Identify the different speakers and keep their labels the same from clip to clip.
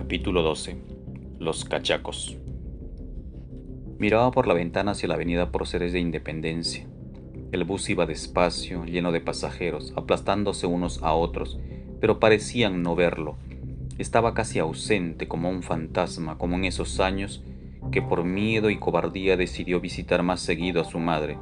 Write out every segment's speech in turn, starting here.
Speaker 1: Capítulo 12. Los cachacos. Miraba por la ventana hacia la avenida Proceres de Independencia. El bus iba despacio, lleno de pasajeros, aplastándose unos a otros, pero parecían no verlo. Estaba casi ausente como un fantasma, como en esos años que por miedo y cobardía decidió visitar más seguido a su madre.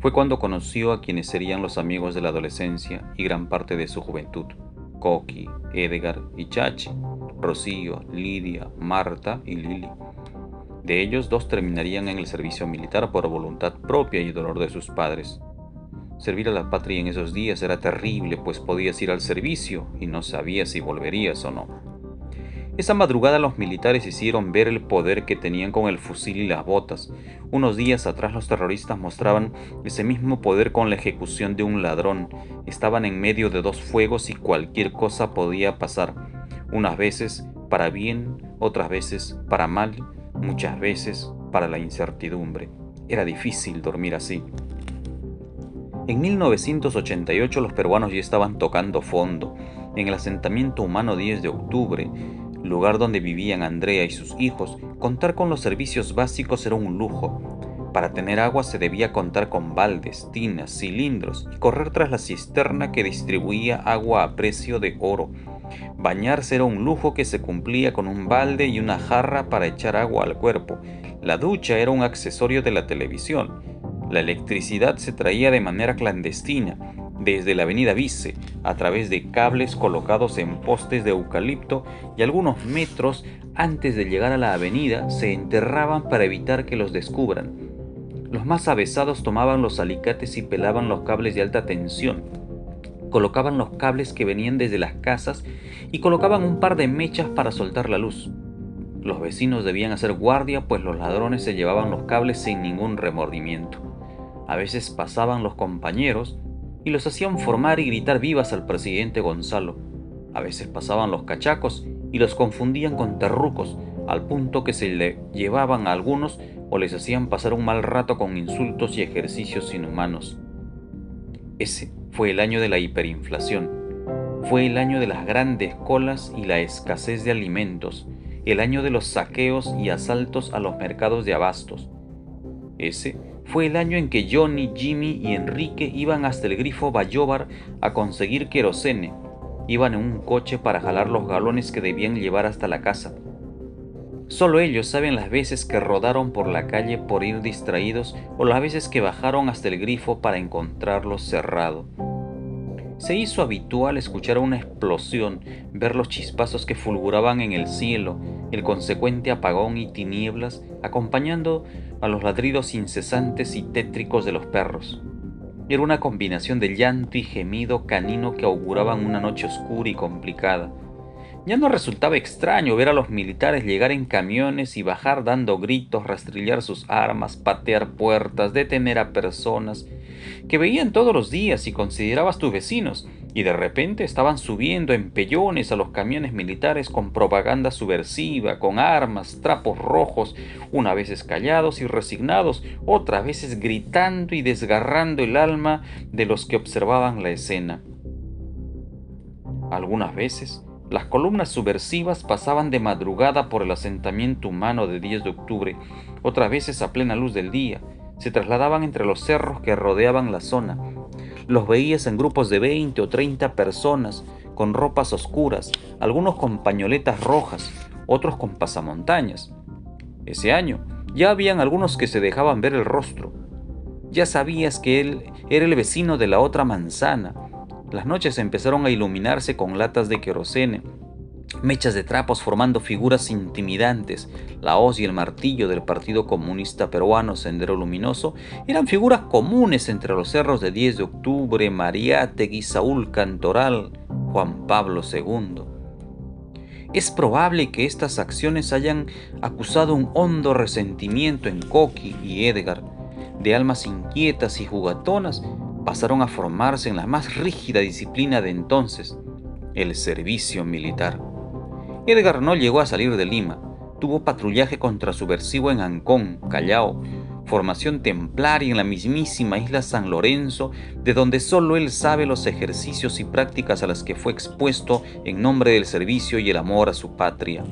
Speaker 1: Fue cuando conoció a quienes serían los amigos de la adolescencia y gran parte de su juventud. Coqui, Edgar y Chachi, Rocío, Lidia, Marta y Lili. De ellos, dos terminarían en el servicio militar por voluntad propia y dolor de sus padres. Servir a la patria en esos días era terrible, pues podías ir al servicio y no sabías si volverías o no. Esa madrugada los militares hicieron ver el poder que tenían con el fusil y las botas. Unos días atrás los terroristas mostraban ese mismo poder con la ejecución de un ladrón. Estaban en medio de dos fuegos y cualquier cosa podía pasar. Unas veces para bien, otras veces para mal, muchas veces para la incertidumbre. Era difícil dormir así. En 1988 los peruanos ya estaban tocando fondo. En el asentamiento humano 10 de octubre, lugar donde vivían Andrea y sus hijos, contar con los servicios básicos era un lujo. Para tener agua se debía contar con baldes, tinas, cilindros y correr tras la cisterna que distribuía agua a precio de oro. Bañarse era un lujo que se cumplía con un balde y una jarra para echar agua al cuerpo. La ducha era un accesorio de la televisión. La electricidad se traía de manera clandestina desde la avenida Vice, a través de cables colocados en postes de eucalipto y algunos metros antes de llegar a la avenida se enterraban para evitar que los descubran. Los más avesados tomaban los alicates y pelaban los cables de alta tensión. Colocaban los cables que venían desde las casas y colocaban un par de mechas para soltar la luz. Los vecinos debían hacer guardia pues los ladrones se llevaban los cables sin ningún remordimiento. A veces pasaban los compañeros y los hacían formar y gritar vivas al presidente Gonzalo. A veces pasaban los cachacos y los confundían con terrucos, al punto que se le llevaban a algunos o les hacían pasar un mal rato con insultos y ejercicios inhumanos. Ese fue el año de la hiperinflación. Fue el año de las grandes colas y la escasez de alimentos, el año de los saqueos y asaltos a los mercados de abastos. Ese fue el año en que Johnny, Jimmy y Enrique iban hasta el grifo Bayobar a conseguir querosene. Iban en un coche para jalar los galones que debían llevar hasta la casa. Solo ellos saben las veces que rodaron por la calle por ir distraídos o las veces que bajaron hasta el grifo para encontrarlo cerrado. Se hizo habitual escuchar una explosión, ver los chispazos que fulguraban en el cielo, el consecuente apagón y tinieblas, acompañando a los ladridos incesantes y tétricos de los perros. Era una combinación de llanto y gemido canino que auguraban una noche oscura y complicada. Ya no resultaba extraño ver a los militares llegar en camiones y bajar dando gritos, rastrillar sus armas, patear puertas, detener a personas que veían todos los días y considerabas tus vecinos, y de repente estaban subiendo en pellones a los camiones militares con propaganda subversiva, con armas, trapos rojos, una veces callados y resignados, otras veces gritando y desgarrando el alma de los que observaban la escena. Algunas veces las columnas subversivas pasaban de madrugada por el asentamiento humano de 10 de octubre, otras veces a plena luz del día. Se trasladaban entre los cerros que rodeaban la zona. Los veías en grupos de 20 o 30 personas, con ropas oscuras, algunos con pañoletas rojas, otros con pasamontañas. Ese año ya habían algunos que se dejaban ver el rostro. Ya sabías que él era el vecino de la otra manzana, las noches empezaron a iluminarse con latas de querosene, mechas de trapos formando figuras intimidantes. La hoz y el martillo del Partido Comunista Peruano Sendero Luminoso eran figuras comunes entre los cerros de 10 de octubre, Mariátegui, Saúl Cantoral, Juan Pablo II. Es probable que estas acciones hayan acusado un hondo resentimiento en Coqui y Edgar, de almas inquietas y jugatonas pasaron a formarse en la más rígida disciplina de entonces, el servicio militar. Edgar no llegó a salir de Lima, tuvo patrullaje contra subversivo en Ancón, Callao, formación templaria en la mismísima isla San Lorenzo, de donde solo él sabe los ejercicios y prácticas a las que fue expuesto en nombre del servicio y el amor a su patria.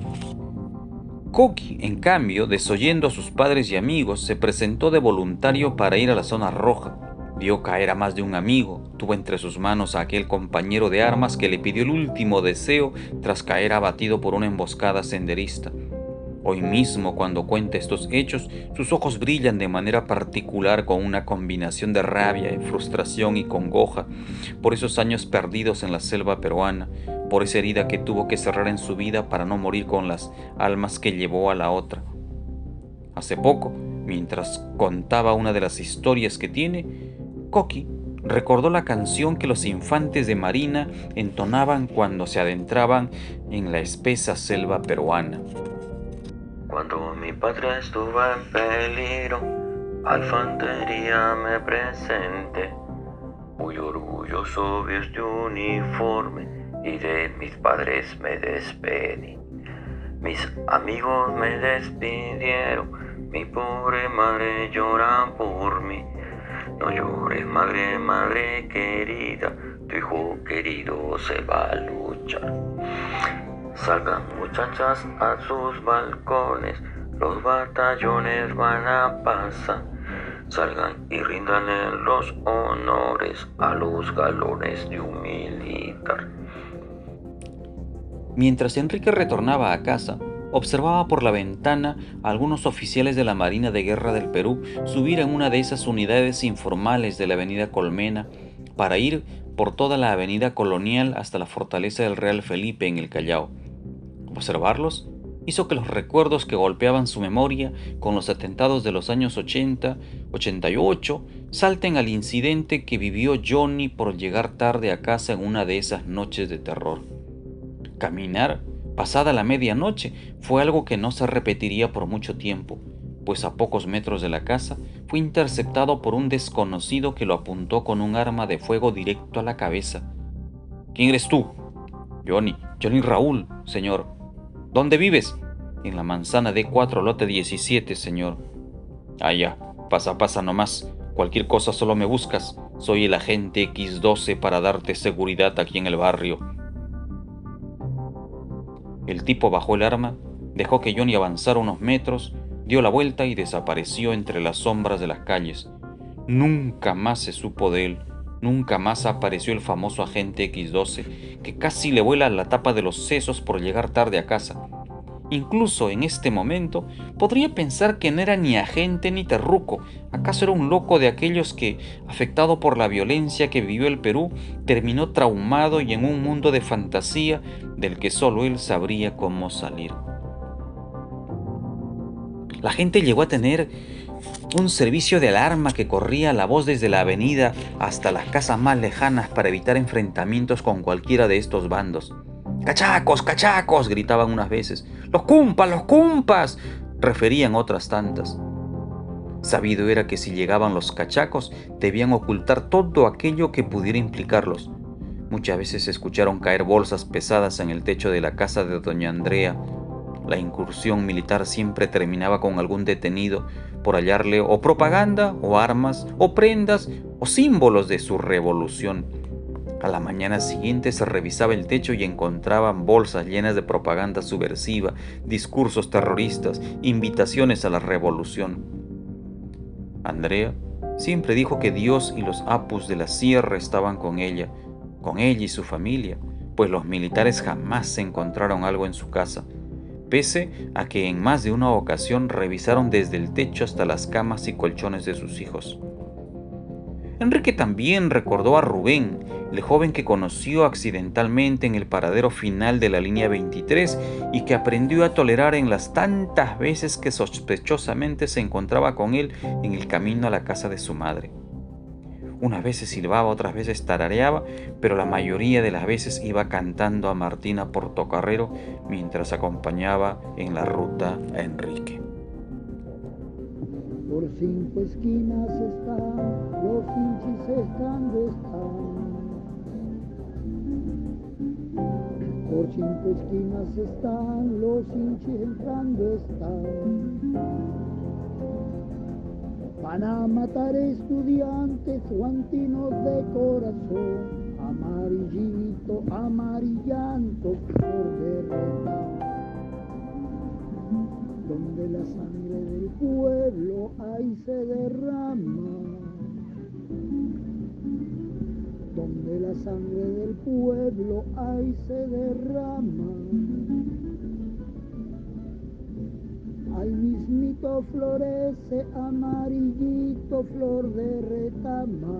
Speaker 1: Koki, en cambio, desoyendo a sus padres y amigos, se presentó de voluntario para ir a la zona roja. Vio caer a más de un amigo, tuvo entre sus manos a aquel compañero de armas que le pidió el último deseo tras caer abatido por una emboscada senderista. Hoy mismo, cuando cuenta estos hechos, sus ojos brillan de manera particular con una combinación de rabia, frustración y congoja por esos años perdidos en la selva peruana, por esa herida que tuvo que cerrar en su vida para no morir con las almas que llevó a la otra. Hace poco, mientras contaba una de las historias que tiene, Koki recordó la canción que los infantes de Marina entonaban cuando se adentraban en la espesa selva peruana.
Speaker 2: Cuando mi patria estuvo en peligro, alfantería me presente. Muy orgulloso vi este uniforme y de mis padres me despedí. Mis amigos me despidieron, mi pobre madre llora por mí. No llores, madre, madre querida, tu hijo querido se va a luchar. Salgan muchachas a sus balcones, los batallones van a pasar. Salgan y rindan los honores a los galones de un militar.
Speaker 1: Mientras Enrique retornaba a casa, observaba por la ventana a algunos oficiales de la Marina de Guerra del Perú subir en una de esas unidades informales de la Avenida Colmena para ir por toda la Avenida Colonial hasta la fortaleza del Real Felipe en el Callao. Observarlos hizo que los recuerdos que golpeaban su memoria con los atentados de los años 80, 88, salten al incidente que vivió Johnny por llegar tarde a casa en una de esas noches de terror. Caminar pasada la medianoche fue algo que no se repetiría por mucho tiempo, pues a pocos metros de la casa fue interceptado por un desconocido que lo apuntó con un arma de fuego directo a la cabeza. ¿Quién eres tú? Johnny, Johnny Raúl, señor. ¿Dónde vives? En la manzana D4, lote 17, señor. Ah, ya, pasa, pasa nomás. Cualquier cosa solo me buscas. Soy el agente X12 para darte seguridad aquí en el barrio. El tipo bajó el arma, dejó que Johnny avanzara unos metros, dio la vuelta y desapareció entre las sombras de las calles. Nunca más se supo de él. Nunca más apareció el famoso agente X12, que casi le vuela la tapa de los sesos por llegar tarde a casa. Incluso en este momento podría pensar que no era ni agente ni terruco, acaso era un loco de aquellos que, afectado por la violencia que vivió el Perú, terminó traumado y en un mundo de fantasía del que solo él sabría cómo salir. La gente llegó a tener un servicio de alarma que corría la voz desde la avenida hasta las casas más lejanas para evitar enfrentamientos con cualquiera de estos bandos. ¡Cachacos, cachacos! gritaban unas veces. ¡Los cumpas, los cumpas! referían otras tantas. Sabido era que si llegaban los cachacos debían ocultar todo aquello que pudiera implicarlos. Muchas veces se escucharon caer bolsas pesadas en el techo de la casa de doña Andrea la incursión militar siempre terminaba con algún detenido por hallarle o propaganda, o armas, o prendas, o símbolos de su revolución. A la mañana siguiente se revisaba el techo y encontraban bolsas llenas de propaganda subversiva, discursos terroristas, invitaciones a la revolución. Andrea siempre dijo que Dios y los apus de la sierra estaban con ella, con ella y su familia, pues los militares jamás se encontraron algo en su casa pese a que en más de una ocasión revisaron desde el techo hasta las camas y colchones de sus hijos. Enrique también recordó a Rubén, el joven que conoció accidentalmente en el paradero final de la línea 23 y que aprendió a tolerar en las tantas veces que sospechosamente se encontraba con él en el camino a la casa de su madre. Unas veces silbaba, otras veces tarareaba, pero la mayoría de las veces iba cantando a Martina Portocarrero mientras acompañaba en la ruta a Enrique.
Speaker 3: Por cinco esquinas están, los hinchis están están. Por cinco esquinas están, los hinchis entrando están. Van a matar estudiantes guantinos de corazón, amarillito, amarillando por derrota. Donde la sangre del pueblo ahí se derrama. Donde la sangre del pueblo ahí se derrama. Al mismito florece amarillito flor de retama,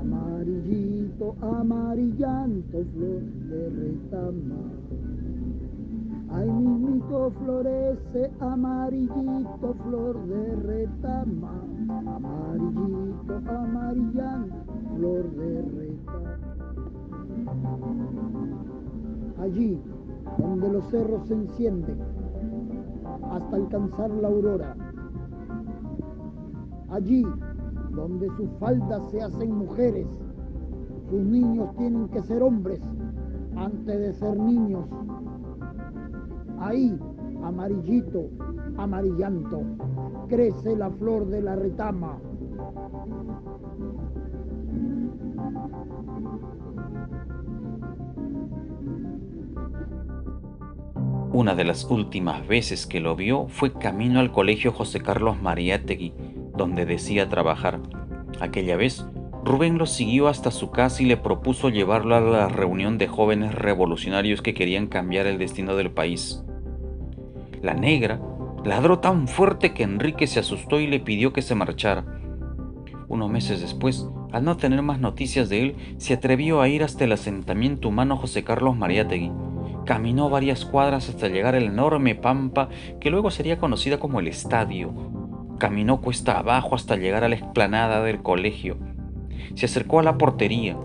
Speaker 3: amarillito, amarillante flor de retama. Al mismito florece amarillito flor de retama, amarillito, amarillante flor de retama. Allí donde los cerros se encienden, hasta alcanzar la aurora. Allí, donde sus faldas se hacen mujeres, sus niños tienen que ser hombres antes de ser niños. Ahí, amarillito, amarillanto, crece la flor de la retama.
Speaker 1: Una de las últimas veces que lo vio fue camino al colegio José Carlos Mariátegui, donde decía trabajar. Aquella vez, Rubén lo siguió hasta su casa y le propuso llevarlo a la reunión de jóvenes revolucionarios que querían cambiar el destino del país. La negra ladró tan fuerte que Enrique se asustó y le pidió que se marchara. Unos meses después, al no tener más noticias de él, se atrevió a ir hasta el asentamiento humano José Carlos Mariátegui Caminó varias cuadras hasta llegar a la enorme pampa que luego sería conocida como el estadio. Caminó cuesta abajo hasta llegar a la explanada del colegio. Se acercó a la portería.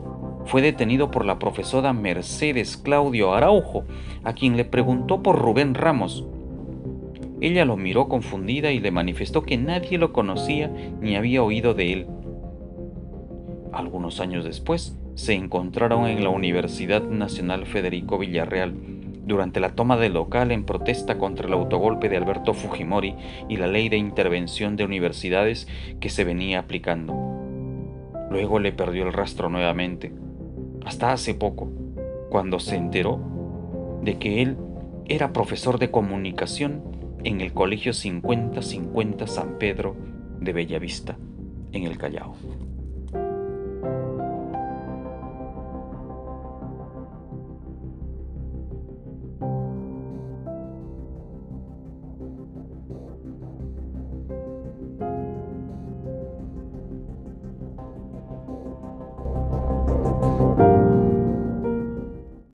Speaker 1: Fue detenido por la profesora Mercedes Claudio Araujo, a quien le preguntó por Rubén Ramos. Ella lo miró confundida y le manifestó que nadie lo conocía ni había oído de él. Algunos años después, se encontraron en la Universidad Nacional Federico Villarreal durante la toma del local en protesta contra el autogolpe de Alberto Fujimori y la ley de intervención de universidades que se venía aplicando. Luego le perdió el rastro nuevamente, hasta hace poco, cuando se enteró de que él era profesor de comunicación en el Colegio 5050 San Pedro de Bellavista, en el Callao.